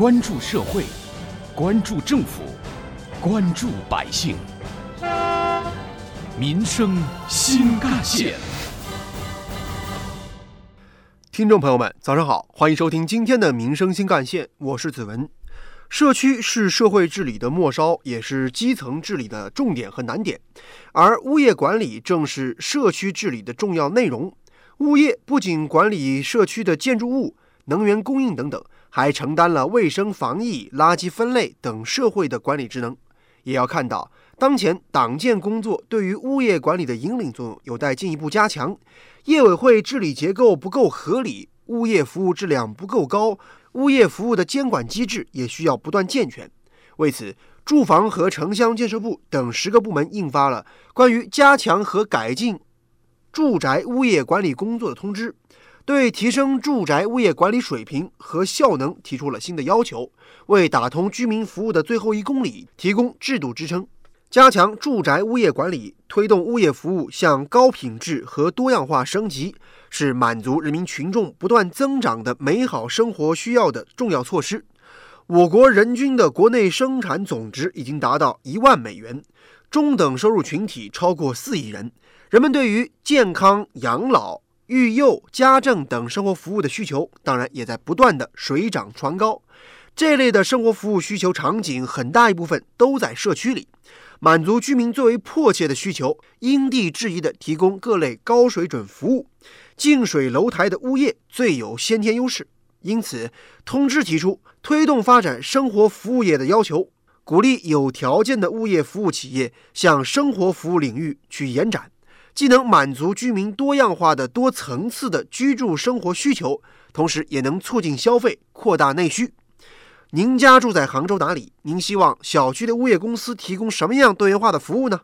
关注社会，关注政府，关注百姓，民生新干线。听众朋友们，早上好，欢迎收听今天的《民生新干线》，我是子文。社区是社会治理的末梢，也是基层治理的重点和难点，而物业管理正是社区治理的重要内容。物业不仅管理社区的建筑物、能源供应等等，还承担了卫生防疫、垃圾分类等社会的管理职能。也要看到，当前党建工作对于物业管理的引领作用有待进一步加强。业委会治理结构不够合理，物业服务质量不够高。物业服务的监管机制也需要不断健全。为此，住房和城乡建设部等十个部门印发了关于加强和改进住宅物业管理工作的通知，对提升住宅物业管理水平和效能提出了新的要求，为打通居民服务的最后一公里提供制度支撑。加强住宅物业管理，推动物业服务向高品质和多样化升级，是满足人民群众不断增长的美好生活需要的重要措施。我国人均的国内生产总值已经达到一万美元，中等收入群体超过四亿人，人们对于健康、养老、育幼、家政等生活服务的需求，当然也在不断的水涨船高。这类的生活服务需求场景，很大一部分都在社区里。满足居民最为迫切的需求，因地制宜地提供各类高水准服务，近水楼台的物业最有先天优势。因此，通知提出推动发展生活服务业的要求，鼓励有条件的物业服务企业向生活服务领域去延展，既能满足居民多样化的多层次的居住生活需求，同时也能促进消费，扩大内需。您家住在杭州哪里？您希望小区的物业公司提供什么样多元化的服务呢？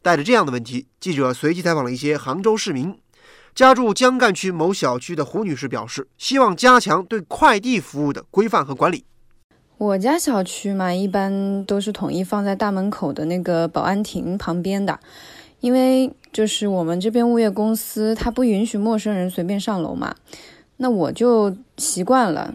带着这样的问题，记者随机采访了一些杭州市民。家住江干区某小区的胡女士表示，希望加强对快递服务的规范和管理。我家小区嘛，一般都是统一放在大门口的那个保安亭旁边的，因为就是我们这边物业公司它不允许陌生人随便上楼嘛，那我就习惯了。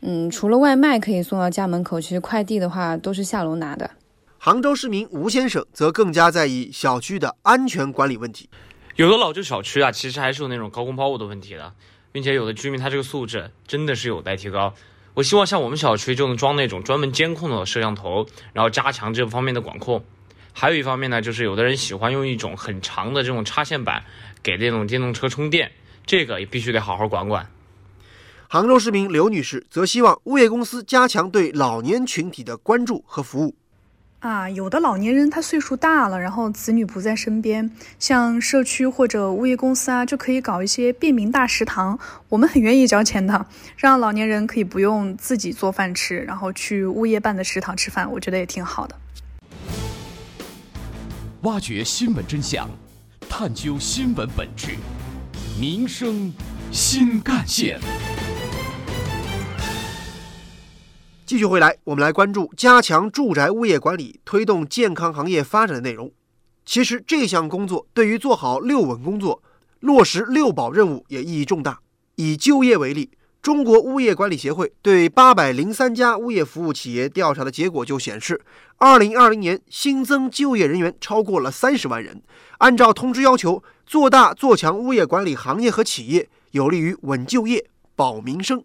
嗯，除了外卖可以送到家门口，其实快递的话都是下楼拿的。杭州市民吴先生则更加在意小区的安全管理问题。有的老旧小区啊，其实还是有那种高空抛物的问题的，并且有的居民他这个素质真的是有待提高。我希望像我们小区就能装那种专门监控的摄像头，然后加强这方面的管控。还有一方面呢，就是有的人喜欢用一种很长的这种插线板给这种电动车充电，这个也必须得好好管管。杭州市民刘女士则希望物业公司加强对老年群体的关注和服务。啊，有的老年人他岁数大了，然后子女不在身边，像社区或者物业公司啊，就可以搞一些便民大食堂，我们很愿意交钱的，让老年人可以不用自己做饭吃，然后去物业办的食堂吃饭，我觉得也挺好的。挖掘新闻真相，探究新闻本质，民生新干线。继续回来，我们来关注加强住宅物业管理、推动健康行业发展的内容。其实这项工作对于做好“六稳”工作、落实“六保”任务也意义重大。以就业为例，中国物业管理协会对八百零三家物业服务企业调查的结果就显示，二零二零年新增就业人员超过了三十万人。按照通知要求，做大做强物业管理行业和企业，有利于稳就业、保民生。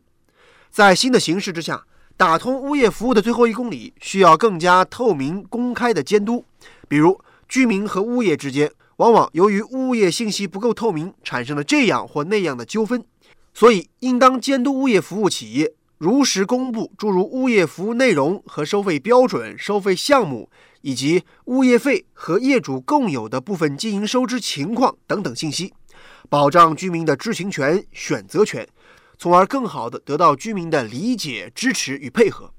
在新的形势之下。打通物业服务的最后一公里，需要更加透明公开的监督。比如，居民和物业之间，往往由于物业信息不够透明，产生了这样或那样的纠纷。所以，应当监督物业服务企业如实公布诸如物业服务内容和收费标准、收费项目，以及物业费和业主共有的部分经营收支情况等等信息，保障居民的知情权、选择权。从而更好地得到居民的理解、支持与配合，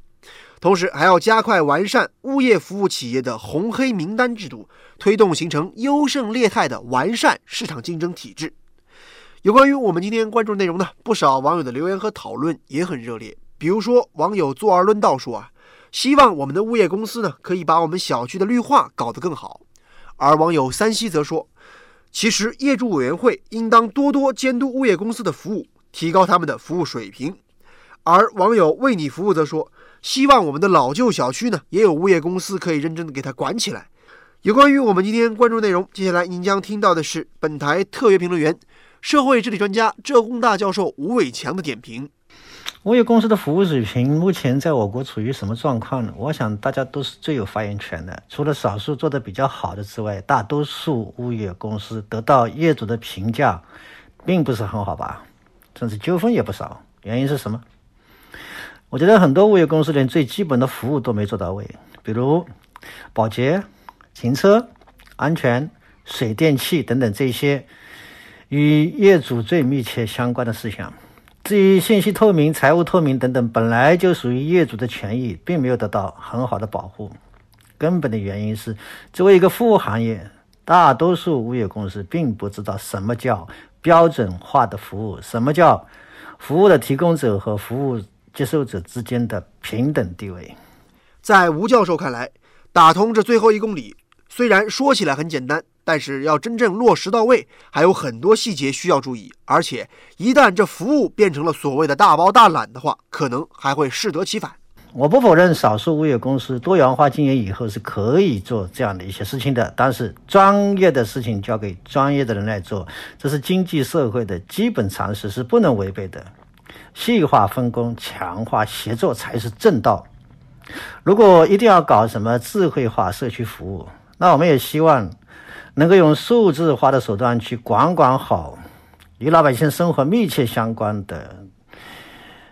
同时还要加快完善物业服务企业的红黑名单制度，推动形成优胜劣汰的完善市场竞争体制。有关于我们今天关注内容呢，不少网友的留言和讨论也很热烈。比如说，网友坐而论道说啊，希望我们的物业公司呢可以把我们小区的绿化搞得更好。而网友三西则说，其实业主委员会应当多多监督物业公司的服务。提高他们的服务水平，而网友为你服务则说，希望我们的老旧小区呢，也有物业公司可以认真的给它管起来。有关于我们今天关注内容，接下来您将听到的是本台特约评论员、社会治理专家浙工大教授吴伟强的点评。物业公司的服务水平目前在我国处于什么状况呢？我想大家都是最有发言权的。除了少数做得比较好的之外，大多数物业公司得到业主的评价，并不是很好吧？甚至纠纷也不少。原因是什么？我觉得很多物业公司连最基本的服务都没做到位，比如保洁、停车、安全、水电气等等这些与业主最密切相关的事项。至于信息透明、财务透明等等，本来就属于业主的权益，并没有得到很好的保护。根本的原因是，作为一个服务行业，大多数物业公司并不知道什么叫标准化的服务，什么叫服务的提供者和服务接受者之间的平等地位。在吴教授看来，打通这最后一公里，虽然说起来很简单。但是要真正落实到位，还有很多细节需要注意。而且，一旦这服务变成了所谓的大包大揽的话，可能还会适得其反。我不否认少数物业公司多元化经营以后是可以做这样的一些事情的，但是专业的事情交给专业的人来做，这是经济社会的基本常识，是不能违背的。细化分工，强化协作才是正道。如果一定要搞什么智慧化社区服务，那我们也希望。能够用数字化的手段去管管好与老百姓生活密切相关的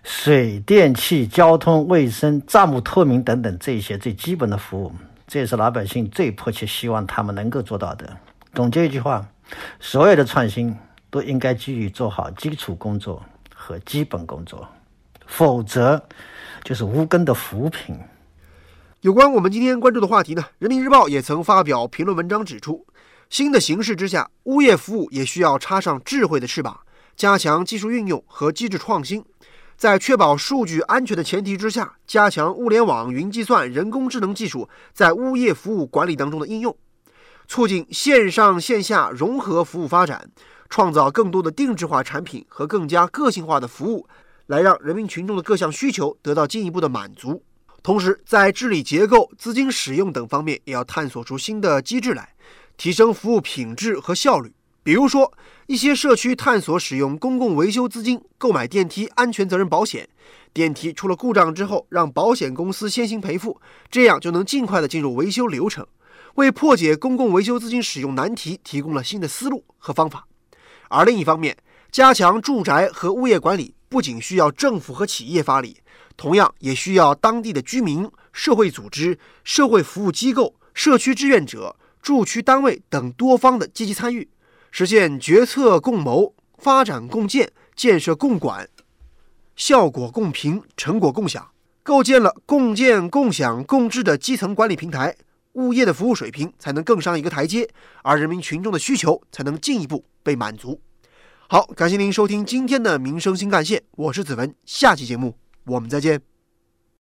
水电气、交通、卫生、账目透明等等这些最基本的服务，这也是老百姓最迫切希望他们能够做到的。总结一句话：所有的创新都应该基于做好基础工作和基本工作，否则就是无根的浮萍。有关我们今天关注的话题呢，《人民日报》也曾发表评论文章指出。新的形势之下，物业服务也需要插上智慧的翅膀，加强技术运用和机制创新，在确保数据安全的前提之下，加强物联网、云计算、人工智能技术在物业服务管理当中的应用，促进线上线下融合服务发展，创造更多的定制化产品和更加个性化的服务，来让人民群众的各项需求得到进一步的满足。同时，在治理结构、资金使用等方面，也要探索出新的机制来。提升服务品质和效率，比如说，一些社区探索使用公共维修资金购买电梯安全责任保险，电梯出了故障之后，让保险公司先行赔付，这样就能尽快的进入维修流程，为破解公共维修资金使用难题提供了新的思路和方法。而另一方面，加强住宅和物业管理，不仅需要政府和企业发力，同样也需要当地的居民、社会组织、社会服务机构、社区志愿者。驻区单位等多方的积极参与，实现决策共谋、发展共建、建设共管、效果共评、成果共享，构建了共建、共享、共治的基层管理平台，物业的服务水平才能更上一个台阶，而人民群众的需求才能进一步被满足。好，感谢您收听今天的民生新干线，我是子文，下期节目我们再见。